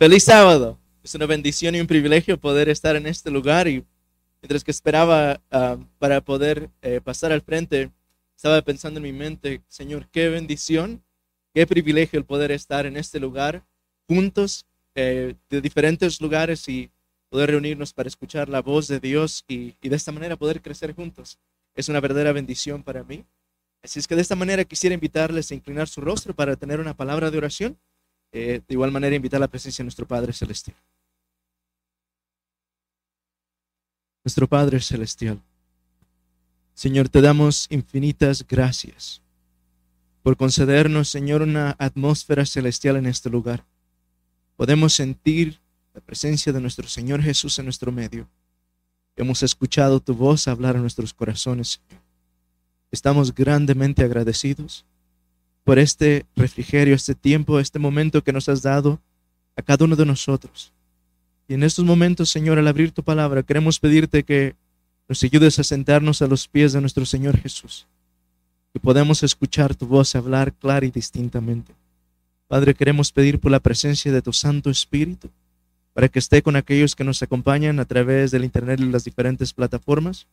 Feliz sábado. Es una bendición y un privilegio poder estar en este lugar y mientras que esperaba ah, para poder eh, pasar al frente, estaba pensando en mi mente, Señor, qué bendición, qué privilegio el poder estar en este lugar juntos eh, de diferentes lugares y poder reunirnos para escuchar la voz de Dios y, y de esta manera poder crecer juntos. Es una verdadera bendición para mí. Así es que de esta manera quisiera invitarles a inclinar su rostro para tener una palabra de oración. Eh, de igual manera invitar la presencia de nuestro Padre Celestial. Nuestro Padre Celestial. Señor, te damos infinitas gracias por concedernos, Señor, una atmósfera celestial en este lugar. Podemos sentir la presencia de nuestro Señor Jesús en nuestro medio. Hemos escuchado tu voz hablar a nuestros corazones, Señor. Estamos grandemente agradecidos por este refrigerio, este tiempo, este momento que nos has dado a cada uno de nosotros. Y en estos momentos, Señor, al abrir tu palabra, queremos pedirte que nos ayudes a sentarnos a los pies de nuestro Señor Jesús, que podamos escuchar tu voz hablar clara y distintamente. Padre, queremos pedir por la presencia de tu Santo Espíritu, para que esté con aquellos que nos acompañan a través del Internet y las diferentes plataformas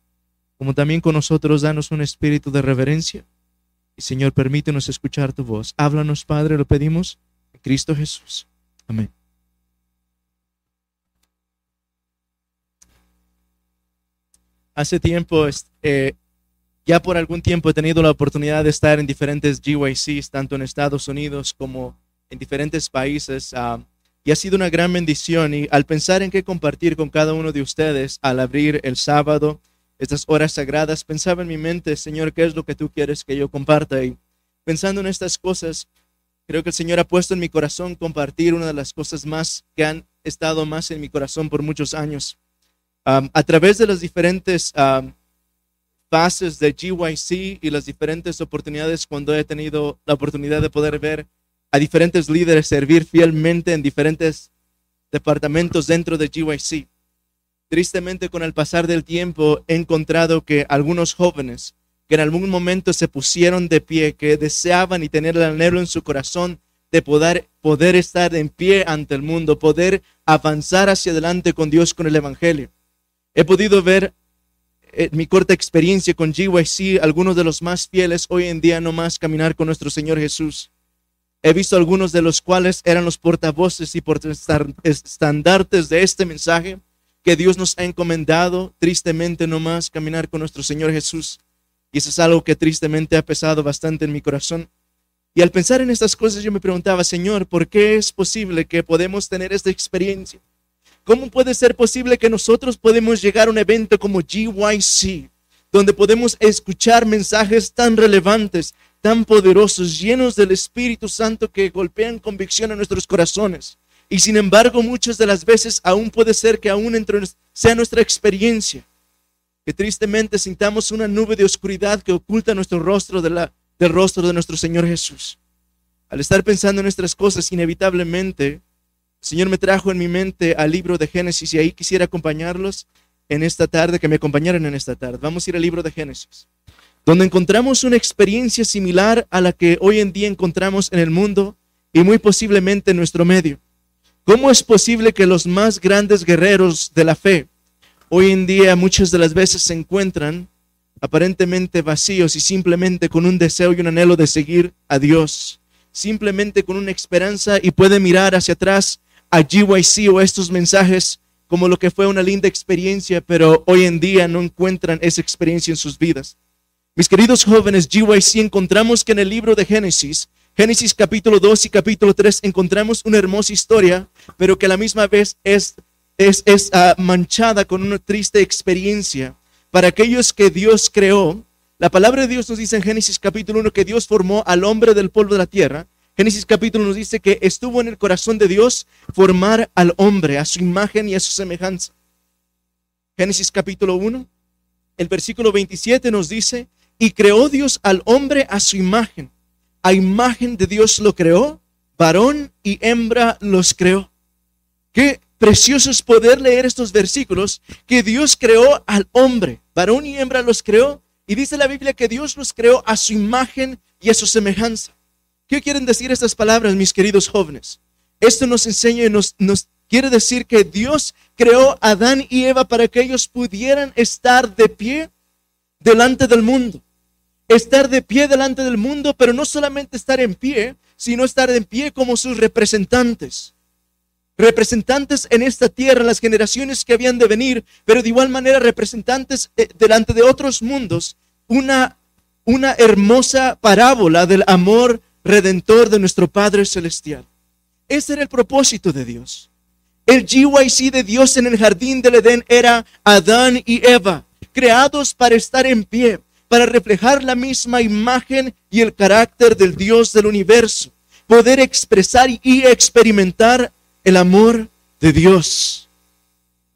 como también con nosotros, danos un espíritu de reverencia. Señor, permítenos escuchar tu voz. Háblanos, Padre, lo pedimos en Cristo Jesús. Amén. Hace tiempo, eh, ya por algún tiempo he tenido la oportunidad de estar en diferentes GYCs, tanto en Estados Unidos como en diferentes países. Ah, y ha sido una gran bendición. Y al pensar en qué compartir con cada uno de ustedes al abrir el sábado, estas horas sagradas, pensaba en mi mente, Señor, ¿qué es lo que tú quieres que yo comparta? Y pensando en estas cosas, creo que el Señor ha puesto en mi corazón compartir una de las cosas más que han estado más en mi corazón por muchos años. a través de las diferentes fases de GYC y las diferentes oportunidades cuando he tenido la oportunidad de poder ver a diferentes líderes servir fielmente en diferentes departamentos dentro de GYC Tristemente, con el pasar del tiempo, he encontrado que algunos jóvenes que en algún momento se pusieron de pie, que deseaban y tener el anhelo en su corazón de poder, poder estar en pie ante el mundo, poder avanzar hacia adelante con Dios, con el Evangelio. He podido ver en mi corta experiencia con GYC, algunos de los más fieles hoy en día no más caminar con nuestro Señor Jesús. He visto algunos de los cuales eran los portavoces y estandartes de este mensaje que Dios nos ha encomendado tristemente nomás caminar con nuestro Señor Jesús. Y eso es algo que tristemente ha pesado bastante en mi corazón. Y al pensar en estas cosas yo me preguntaba, Señor, ¿por qué es posible que podemos tener esta experiencia? ¿Cómo puede ser posible que nosotros podemos llegar a un evento como GYC, donde podemos escuchar mensajes tan relevantes, tan poderosos, llenos del Espíritu Santo que golpean convicción a nuestros corazones? Y sin embargo, muchas de las veces aún puede ser que aún sea nuestra experiencia, que tristemente sintamos una nube de oscuridad que oculta nuestro rostro del rostro de nuestro Señor Jesús. Al estar pensando en nuestras cosas, inevitablemente, el Señor me trajo en mi mente al libro de Génesis y ahí quisiera acompañarlos en esta tarde, que me acompañaran en esta tarde. Vamos a ir al libro de Génesis, donde encontramos una experiencia similar a la que hoy en día encontramos en el mundo y muy posiblemente en nuestro medio. ¿Cómo es posible que los más grandes guerreros de la fe hoy en día muchas de las veces se encuentran aparentemente vacíos y simplemente con un deseo y un anhelo de seguir a Dios? Simplemente con una esperanza y puede mirar hacia atrás a GYC o estos mensajes como lo que fue una linda experiencia, pero hoy en día no encuentran esa experiencia en sus vidas. Mis queridos jóvenes, GYC encontramos que en el libro de Génesis Génesis capítulo 2 y capítulo 3 encontramos una hermosa historia, pero que a la misma vez es, es, es ah, manchada con una triste experiencia. Para aquellos que Dios creó, la palabra de Dios nos dice en Génesis capítulo 1 que Dios formó al hombre del polvo de la tierra. Génesis capítulo nos dice que estuvo en el corazón de Dios formar al hombre a su imagen y a su semejanza. Génesis capítulo 1, el versículo 27 nos dice, y creó Dios al hombre a su imagen a imagen de Dios lo creó, varón y hembra los creó. Qué precioso es poder leer estos versículos, que Dios creó al hombre, varón y hembra los creó, y dice la Biblia que Dios los creó a su imagen y a su semejanza. ¿Qué quieren decir estas palabras, mis queridos jóvenes? Esto nos enseña y nos, nos quiere decir que Dios creó a Adán y Eva para que ellos pudieran estar de pie delante del mundo. Estar de pie delante del mundo, pero no solamente estar en pie, sino estar en pie como sus representantes. Representantes en esta tierra, las generaciones que habían de venir, pero de igual manera representantes eh, delante de otros mundos. Una, una hermosa parábola del amor redentor de nuestro Padre Celestial. Ese era el propósito de Dios. El GYC de Dios en el jardín del Edén era Adán y Eva, creados para estar en pie, para reflejar la misma imagen y el carácter del Dios del universo, poder expresar y experimentar el amor de Dios.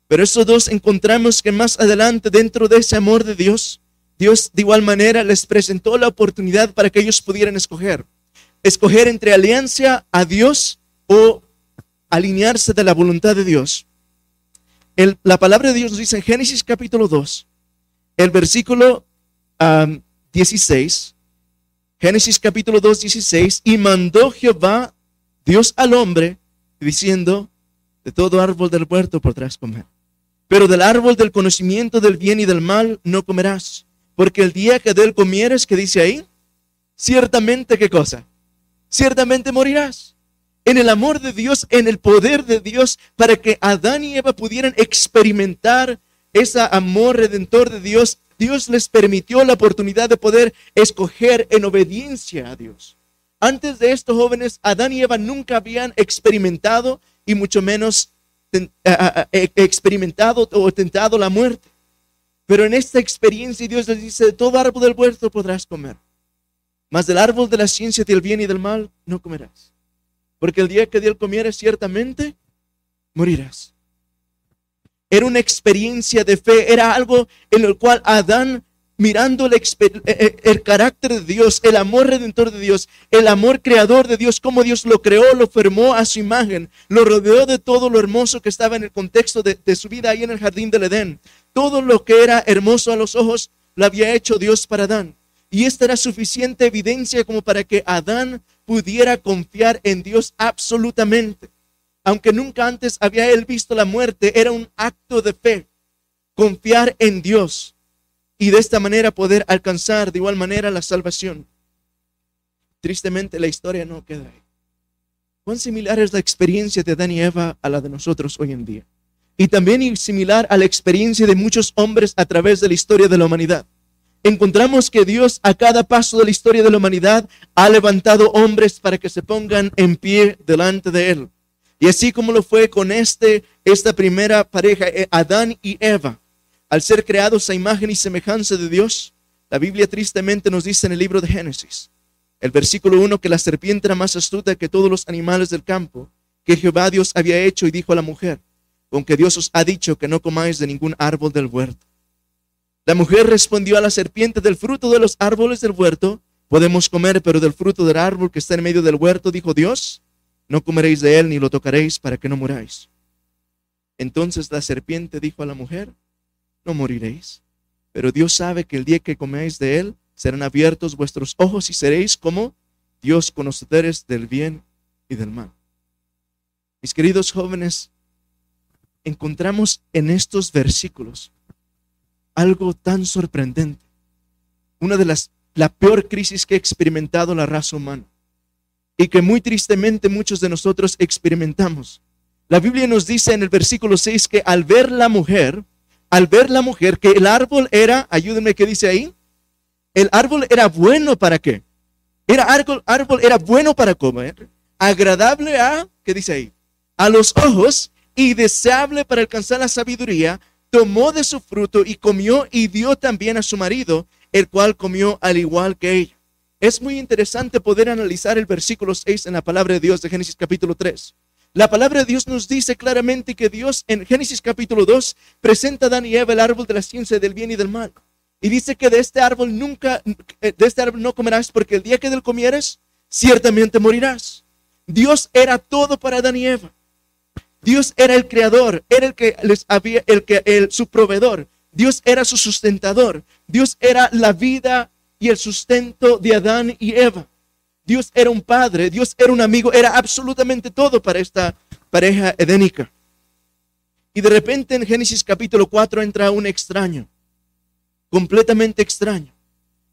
Pero esos dos encontramos que más adelante, dentro de ese amor de Dios, Dios de igual manera les presentó la oportunidad para que ellos pudieran escoger. Escoger entre alianza a Dios o alinearse de la voluntad de Dios. la palabra de Dios nos dice en Génesis capítulo 2, el versículo 16, Génesis capítulo 2, 16, y mandó Jehová, Dios al hombre, diciendo, de todo árbol del huerto podrás comer, pero del árbol del conocimiento del bien y del mal no comerás, porque el día que de él comieres, que dice ahí, ciertamente qué cosa, ciertamente morirás. En el amor de Dios, en el poder de Dios, para que Adán y Eva pudieran experimentar ese amor redentor de Dios. Dios les permitió la oportunidad de poder escoger en obediencia a Dios. Antes de esto, jóvenes, Adán y Eva nunca habían experimentado y mucho menos experimentado o tentado la muerte. Pero en esta experiencia Dios les dice, de todo árbol del huerto podrás comer, mas del árbol de la ciencia del bien y del mal no comerás porque el día que Dios comiera ciertamente morirás. Era una experiencia de fe, era algo en el cual Adán, mirando el, eh, eh, el, carácter de Dios, el amor redentor de Dios, el amor creador de Dios, cómo Dios lo creó, lo formó a su imagen, lo rodeó de todo lo hermoso que estaba en el contexto de, de su vida ahí en el jardín del Edén. Todo lo que era hermoso a los ojos lo había hecho Dios para Adán. Y esta era suficiente evidencia como para que Adán pudiera confiar en Dios absolutamente. Aunque nunca antes había él visto la muerte, era un acto de fe. Confiar en Dios y de esta manera poder alcanzar de igual manera la salvación. Tristemente la historia no queda ahí. ¿Cuán similar es la experiencia de Adán y Eva a la de nosotros hoy en día? Y también similar a la experiencia de muchos hombres a través de la historia de la humanidad encontramos que Dios a cada paso de la historia de la humanidad ha levantado hombres para que se pongan en pie delante de Él. Y así como lo fue con este, esta primera pareja, eh, Adán y Eva, al ser creados a imagen y semejanza de Dios, la Biblia tristemente nos dice en el libro de Génesis, el versículo 1, que la serpiente era más astuta que todos los animales del campo, que Jehová Dios había hecho y dijo a la mujer, con que Dios os ha dicho que no comáis de ningún árbol del huerto. La mujer respondió a la serpiente, del fruto de los árboles del huerto podemos comer, pero del fruto del árbol que está en medio del huerto, dijo Dios, no comeréis de él ni lo tocaréis para que no muráis. Entonces la serpiente dijo a la mujer, no moriréis, pero Dios sabe que el día que coméis de él serán abiertos vuestros ojos y seréis como Dios conocedores del bien y del mal. Mis queridos jóvenes, encontramos en estos versículos algo tan sorprendente. Una de las, la peor crisis que ha experimentado la raza humana y que muy tristemente muchos de nosotros experimentamos. La Biblia nos dice en el versículo 6 que al ver la mujer, al ver la mujer, que el árbol era, ayúdenme, ¿qué dice ahí? El árbol era bueno para qué? Era árbol, árbol era bueno para comer, agradable a, ¿qué dice ahí? A los ojos y deseable para alcanzar la sabiduría, tomó de su fruto y comió y dio también a su marido, el cual comió al igual que ella. Es muy interesante poder analizar el versículo 6 en la palabra de Dios de Génesis capítulo 3. La palabra de Dios nos dice claramente que Dios en Génesis capítulo 2 presenta a Dan y Eva el árbol de la ciencia del bien y del mal. Y dice que de este árbol nunca, de este árbol no comerás porque el día que del comieres, ciertamente morirás. Dios era todo para Adán y Eva. Dios era el creador, era el que les había, el que, el, su proveedor. Dios era su sustentador. Dios era la vida y el sustento de Adán y Eva. Dios era un padre, Dios era un amigo, era absolutamente todo para esta pareja edénica. Y de repente en Génesis capítulo 4 entra un extraño, completamente extraño.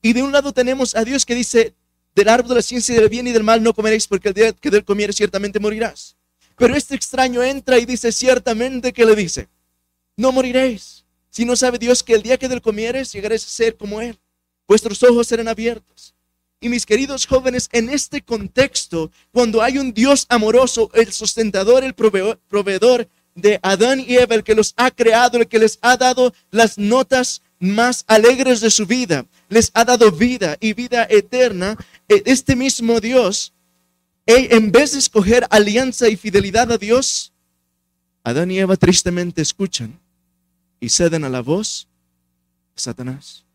Y de un lado tenemos a Dios que dice, del árbol de la ciencia del bien y del mal no comeréis porque el día que del comieres ciertamente morirás. Pero este extraño entra y dice ciertamente que le dice, no moriréis. Si no sabe Dios que el día que del comieres llegaréis a ser como Él. Vuestros ojos serán abiertos. Y mis queridos jóvenes, en este contexto, cuando hay un Dios amoroso, el sustentador, el proveedor de Adán y Eva, el que los ha creado, el que les ha dado las notas más alegres de su vida, les ha dado vida y vida eterna, e, este mismo Dios, en vez de escoger alianza y fidelidad a Dios, Adán y Eva tristemente escuchan y ceden a la voz de Satanás.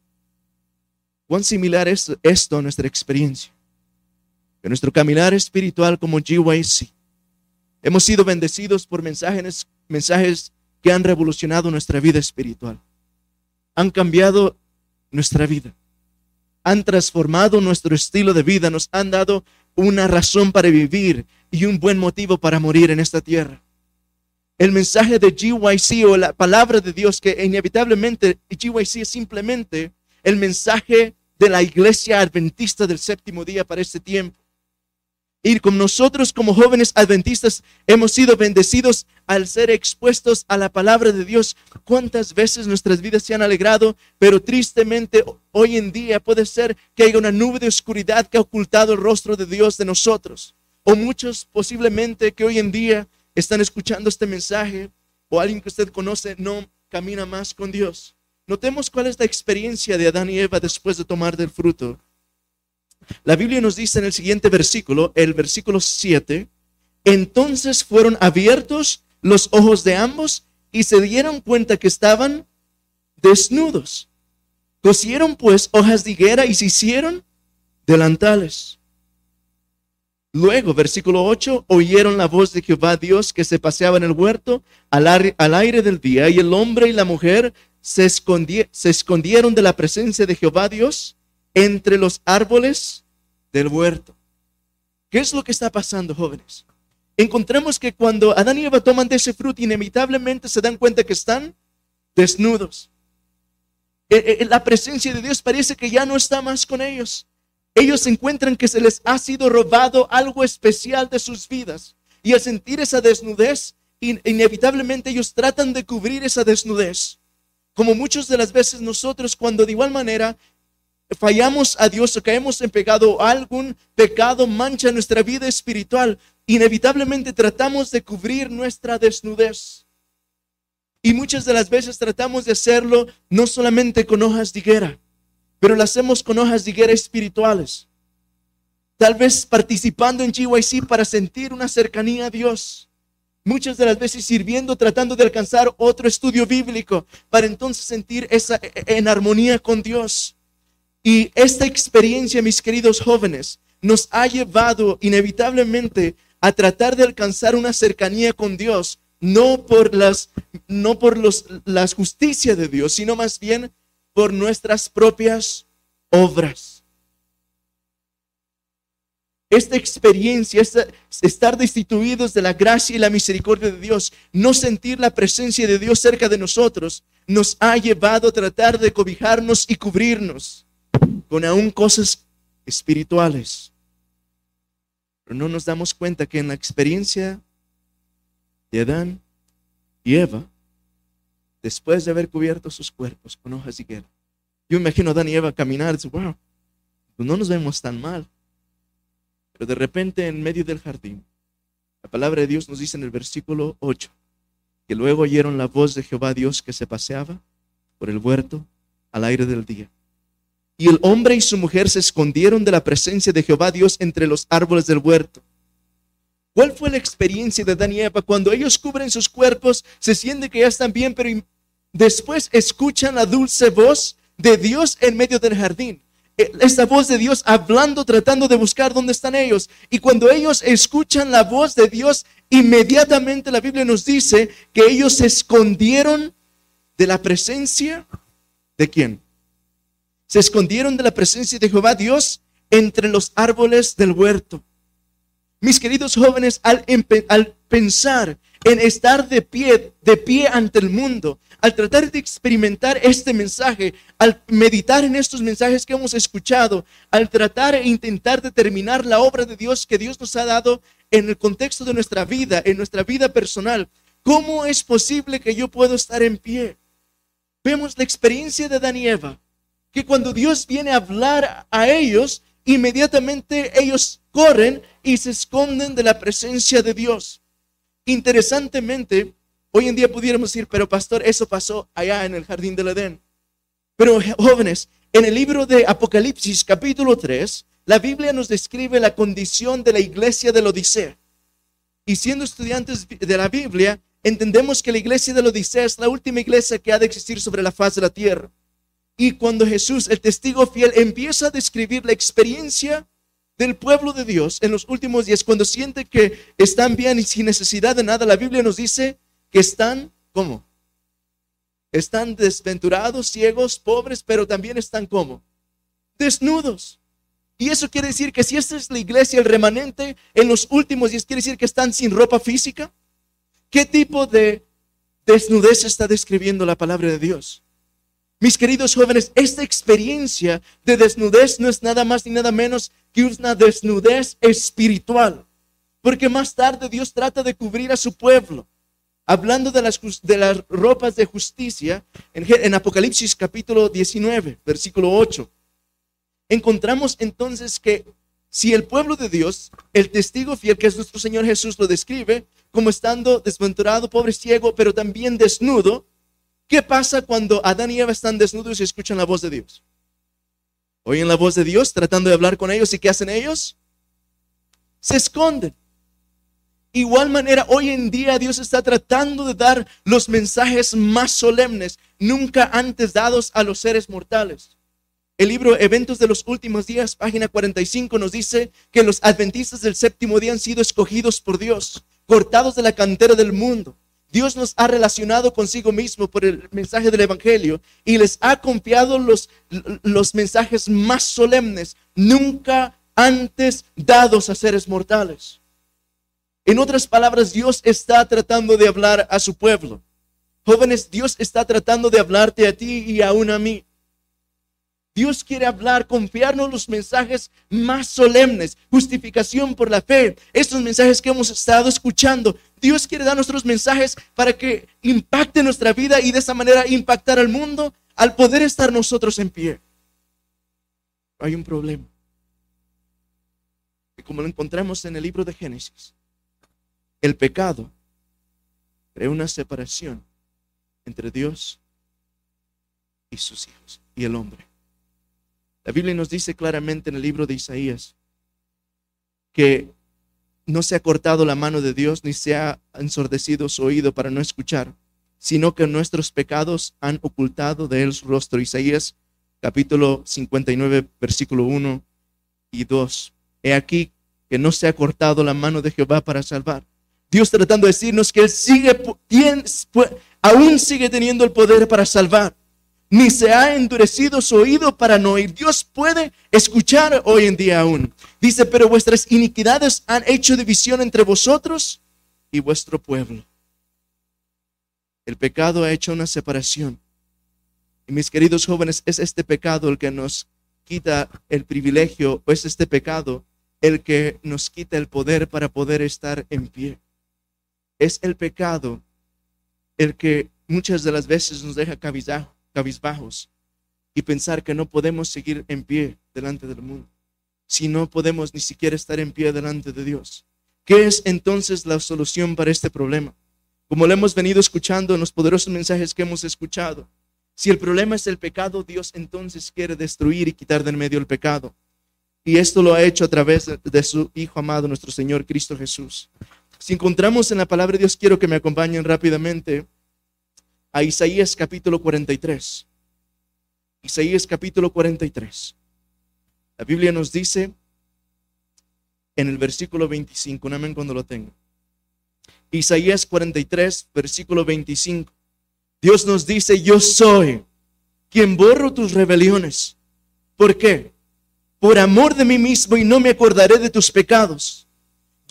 ¿Cuán similar es esto a nuestra experiencia? En nuestro caminar espiritual como GYC, hemos sido bendecidos por mensajes, mensajes que han revolucionado nuestra vida espiritual. Han cambiado nuestra vida. Han transformado nuestro estilo de vida. Nos han dado una razón para vivir y un buen motivo para morir en esta tierra. El mensaje de GYC o la palabra de Dios que inevitablemente GYC es simplemente el mensaje de la iglesia adventista del séptimo día para este tiempo. Y como nosotros como jóvenes adventistas hemos sido bendecidos al ser expuestos a la palabra de Dios, cuántas veces nuestras vidas se han alegrado, pero tristemente hoy en día puede ser que haya una nube de oscuridad que ha ocultado el rostro de Dios de nosotros. O muchos posiblemente que hoy en día están escuchando este mensaje o alguien que usted conoce no camina más con Dios. Notemos cuál es la experiencia de Adán y Eva después de tomar del fruto. La Biblia nos dice en el siguiente versículo, el versículo 7, entonces fueron abiertos los ojos de ambos y se dieron cuenta que estaban desnudos. Cosieron pues hojas de higuera y se hicieron delantales. Luego, versículo 8, oyeron la voz de Jehová Dios que se paseaba en el huerto al, aire del día y el hombre y la mujer se, se escondieron de la presencia de Jehová Dios entre los árboles del huerto. ¿Qué es lo que está pasando, jóvenes? Encontramos que cuando Adán y Eva toman de ese fruto, inevitablemente se dan cuenta que están desnudos. E, e, la presencia de Dios parece que ya no está más con ellos. Ellos encuentran que se les ha sido robado algo especial de sus vidas. Y al sentir esa desnudez, inevitablemente ellos tratan de cubrir esa desnudez. Como muchas de las veces nosotros cuando de igual manera fallamos a Dios o caemos en pecado, algún pecado mancha nuestra vida espiritual, inevitablemente tratamos de cubrir nuestra desnudez. Y muchas de las veces tratamos de hacerlo no solamente con hojas de higuera, pero lo hacemos con hojas de higuera espirituales. Tal vez participando en GYC para sentir una cercanía a Dios muchas de las veces sirviendo, tratando de alcanzar otro estudio bíblico para entonces sentir esa e, e, en armonía con Dios. Y esta experiencia, mis queridos jóvenes, nos ha llevado inevitablemente a tratar de alcanzar una cercanía con Dios, no por las no por los, las justicias de Dios, sino más bien por nuestras propias obras esta experiencia, estar destituidos de la gracia y la misericordia de Dios, no sentir la presencia de Dios cerca de nosotros, nos ha llevado a tratar de cobijarnos y cubrirnos con aún cosas espirituales. Pero no nos damos cuenta que en la experiencia de Adán y Eva, después de haber cubierto sus cuerpos con hojas de higuera, yo imagino a Adán y Eva caminar, y wow, pues no nos vemos tan mal. Pero de repente en medio del jardín, la palabra de Dios nos dice en el versículo 8, que luego oyeron la voz de Jehová Dios que se paseaba por el huerto al aire del día. Y el hombre y su mujer se escondieron de la presencia de Jehová Dios entre los árboles del huerto. ¿Cuál fue la experiencia de Dan y Eva? Cuando ellos cubren sus cuerpos, se siente que ya están bien, pero después escuchan la dulce voz de Dios en medio del jardín. Eh, esta voz de Dios hablando, tratando de buscar dónde están ellos. Y cuando ellos escuchan la voz de Dios, inmediatamente la Biblia nos dice que ellos se escondieron de la presencia de quién? Se escondieron de la presencia de Jehová Dios entre los árboles del huerto. Mis queridos jóvenes, al, al pensar en estar de pie, de pie ante el mundo, al tratar de experimentar este mensaje, al meditar en estos mensajes que hemos escuchado, al tratar e intentar determinar la obra de Dios que Dios nos ha dado en el contexto de nuestra vida, en nuestra vida personal, ¿cómo es posible que yo pueda estar en pie? Vemos la experiencia de Adán y Eva, que cuando Dios viene a hablar a ellos, inmediatamente ellos corren y se esconden de la presencia de Dios. Interesantemente, hoy en día pudiéramos decir, pero pastor, eso pasó allá en el jardín del Edén. Pero jóvenes, en el libro de Apocalipsis capítulo 3, la Biblia nos describe la condición de la iglesia de la Odisea. Y siendo estudiantes de la Biblia, entendemos que la iglesia de la Odisea es la última iglesia que ha de existir sobre la faz de la tierra. Y cuando Jesús, el testigo fiel, empieza a describir la experiencia del pueblo de Dios en los últimos días, cuando siente que están bien y sin necesidad de nada, la Biblia nos dice que están, ¿cómo? Están desventurados, ciegos, pobres, pero también están ¿cómo? Desnudos. Y eso quiere decir que si esta es la iglesia, el remanente en los últimos días, quiere decir que están sin ropa física. ¿Qué tipo de desnudez está describiendo la palabra de Dios? Mis queridos jóvenes, esta experiencia de desnudez no es nada más ni nada menos que una desnudez espiritual. Porque más tarde Dios trata de cubrir a su pueblo. Hablando de las, de las ropas de justicia, en, en Apocalipsis capítulo 19, versículo 8, encontramos entonces que si el pueblo de Dios, el testigo fiel que es nuestro Señor Jesús, lo describe como estando desventurado, pobre, ciego, pero también desnudo, ¿Qué pasa cuando Adán y Eva están desnudos y escuchan la voz de Dios? Oyen la voz de Dios tratando de hablar con ellos y ¿qué hacen ellos? Se esconden. Igual manera, hoy en día Dios está tratando de dar los mensajes más solemnes, nunca antes dados a los seres mortales. El libro Eventos de los Últimos Días, página 45, nos dice que los adventistas del séptimo día han sido escogidos por Dios, cortados de la cantera del mundo Dios nos ha relacionado consigo mismo por el mensaje del Evangelio y les ha confiado los, los mensajes más solemnes, nunca antes dados a seres mortales. En otras palabras, Dios está tratando de hablar a su pueblo. Jóvenes, Dios está tratando de hablarte a ti y aún a mí. Dios quiere hablar, confiarnos los mensajes más solemnes, justificación por la fe, estos mensajes que hemos estado escuchando. Dios quiere dar nuestros mensajes para que impacte nuestra vida y de esa manera impactar al mundo al poder estar nosotros en pie. Hay un problema. Y como lo encontramos en el libro de Génesis, el pecado crea una separación entre Dios y sus hijos y el hombre. La Biblia nos dice claramente en el libro de Isaías que no se ha cortado la mano de Dios ni se ha ensordecido su oído para no escuchar, sino que nuestros pecados han ocultado de él su rostro. Isaías capítulo 59, versículo 1 y 2. He aquí que no se ha cortado la mano de Jehová para salvar. Dios tratando de decirnos que Él sigue, aún sigue teniendo el poder para salvar ni se ha endurecido su oído para no oír. Dios puede escuchar hoy en día aún. Dice, pero vuestras iniquidades han hecho división entre vosotros y vuestro pueblo. El pecado ha hecho una separación. Y mis queridos jóvenes, es este pecado el que nos quita el privilegio, o es este pecado el que nos quita el poder para poder estar en pie. Es el pecado el que muchas de las veces nos deja cabizbajo cabizbajos y pensar que no podemos seguir en pie delante del mundo, si no podemos ni siquiera estar en pie delante de Dios. ¿Qué es entonces la solución para este problema? Como lo hemos venido escuchando en los poderosos mensajes que hemos escuchado, si el problema es el pecado, Dios entonces quiere destruir y quitar de en medio el pecado. Y esto lo ha hecho a través de su Hijo amado, nuestro Señor Cristo Jesús. Si encontramos en la palabra de Dios, quiero que me acompañen rápidamente a Isaías capítulo 43. Isaías capítulo 43. La Biblia nos dice en el versículo 25, un amén cuando lo tenga. Isaías 43, versículo 25. Dios nos dice, yo soy quien borro tus rebeliones. ¿Por qué? por amor de mí mismo y no me acordaré de tus pecados.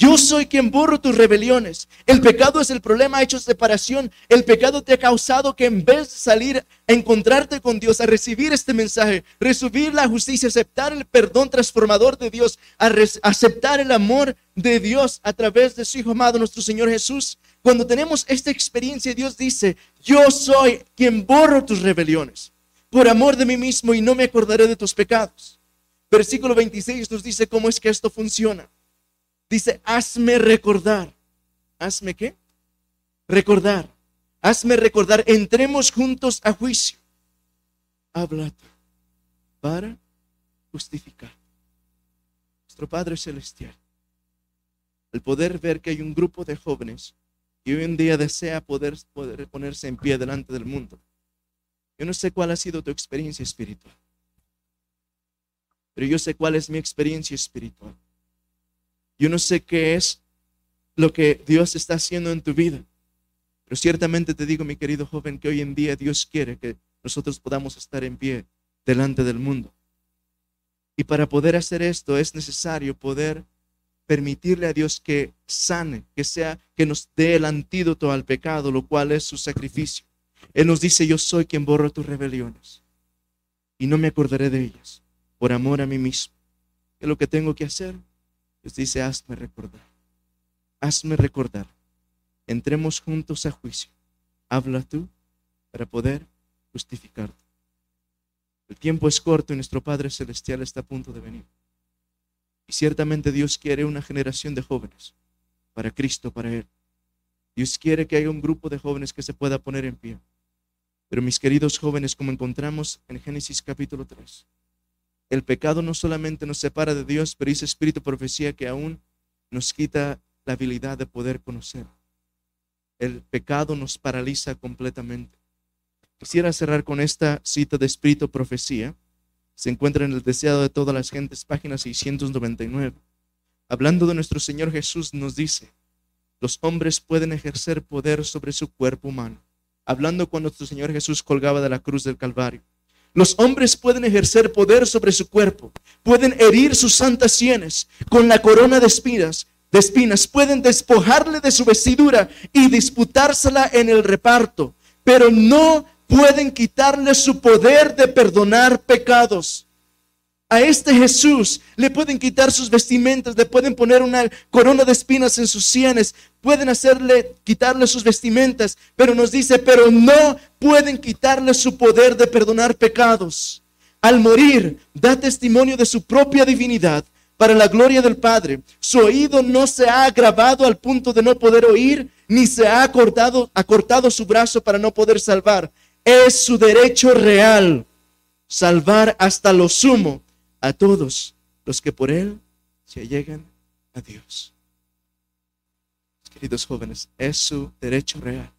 Yo soy quien borro tus rebeliones. El pecado es el problema, ha hecho separación. El pecado te ha causado que en vez de salir a encontrarte con Dios, a recibir este mensaje, recibir la justicia, aceptar el perdón transformador de Dios, a aceptar el amor de Dios a través de su Hijo amado, nuestro Señor Jesús, cuando tenemos esta experiencia, Dios dice, yo soy quien borro tus rebeliones por amor de mí mismo y no me acordaré de tus pecados. Versículo 26 nos dice cómo es que esto funciona. Dice, hazme recordar. ¿Hazme qué? Recordar. Hazme recordar. Entremos juntos a juicio. Habla para justificar. Nuestro Padre Celestial. El poder ver que hay un grupo de jóvenes que hoy en día desea poder, poder ponerse en pie delante del mundo. Yo no sé cuál ha sido tu experiencia espiritual, pero yo sé cuál es mi experiencia espiritual. Yo no sé qué es lo que Dios está haciendo en tu vida, pero ciertamente te digo, mi querido joven, que hoy en día Dios quiere que nosotros podamos estar en pie delante del mundo. Y para poder hacer esto es necesario poder permitirle a Dios que sane, que sea, que nos dé el antídoto al pecado, lo cual es su sacrificio. Él nos dice, yo soy quien borro tus rebeliones y no me acordaré de ellas por amor a mí mismo. ¿Qué es lo que tengo que hacer? Dios dice, hazme recordar, hazme recordar. Entremos juntos a juicio. Habla tú para poder justificarte. El tiempo es corto y nuestro Padre Celestial está a punto de venir. Y ciertamente Dios quiere una generación de jóvenes para Cristo, para Él. Dios quiere que haya un grupo de jóvenes que se pueda poner en pie. Pero mis queridos jóvenes, como encontramos en Génesis capítulo 3, el pecado no solamente nos separa de Dios, pero dice espíritu profecía que aún nos quita la habilidad de poder conocer. El pecado nos paraliza completamente. Quisiera cerrar con esta cita de espíritu profecía. Se encuentra en el deseado de todas las gentes, página 699. Hablando de nuestro Señor Jesús, nos dice, los hombres pueden ejercer poder sobre su cuerpo humano. Hablando cuando nuestro Señor Jesús colgaba de la cruz del Calvario. Los hombres pueden ejercer poder sobre su cuerpo, pueden herir sus santas sienes con la corona de espinas, de espinas, pueden despojarle de su vestidura y disputársela en el reparto, pero no pueden quitarle su poder de perdonar pecados. A este Jesús le pueden quitar sus vestimentas, le pueden poner una corona de espinas en sus sienes, pueden hacerle quitarle sus vestimentas, pero nos dice, pero no pueden quitarle su poder de perdonar pecados. Al morir, da testimonio de su propia divinidad para la gloria del Padre. Su oído no se ha agravado al punto de no poder oír, ni se ha acortado, acortado su brazo para no poder salvar. Es su derecho real salvar hasta lo sumo a todos los que por Él se llegan a Dios. Queridos jóvenes, es su derecho real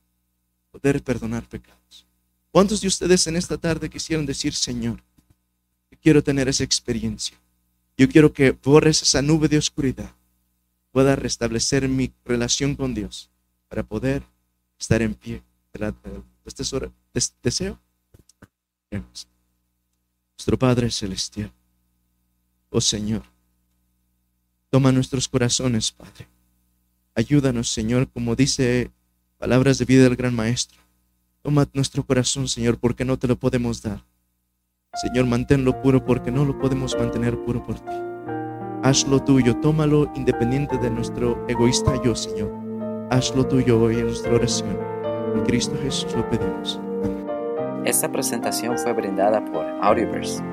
poder perdonar pecados. ¿Cuántos de ustedes en esta tarde quisieron decir, Señor, yo quiero tener esa experiencia? Yo quiero que borres esa nube de oscuridad, pueda restablecer mi relación con Dios para poder estar en pie. Este deseo. Nuestro Padre Celestial oh Señor. Toma nuestros corazones, Padre. Ayúdanos, Señor, como dice palabras de vida del gran Maestro. Toma nuestro corazón, Señor, porque no te lo podemos dar. Señor, manténlo puro porque no lo podemos mantener puro por ti. Hazlo tuyo, tómalo independiente de nuestro egoísta yo, Señor. Hazlo tuyo hoy en nuestra oración. En Cristo Jesús lo pedimos. Esta presentación fue brindada por Audioverse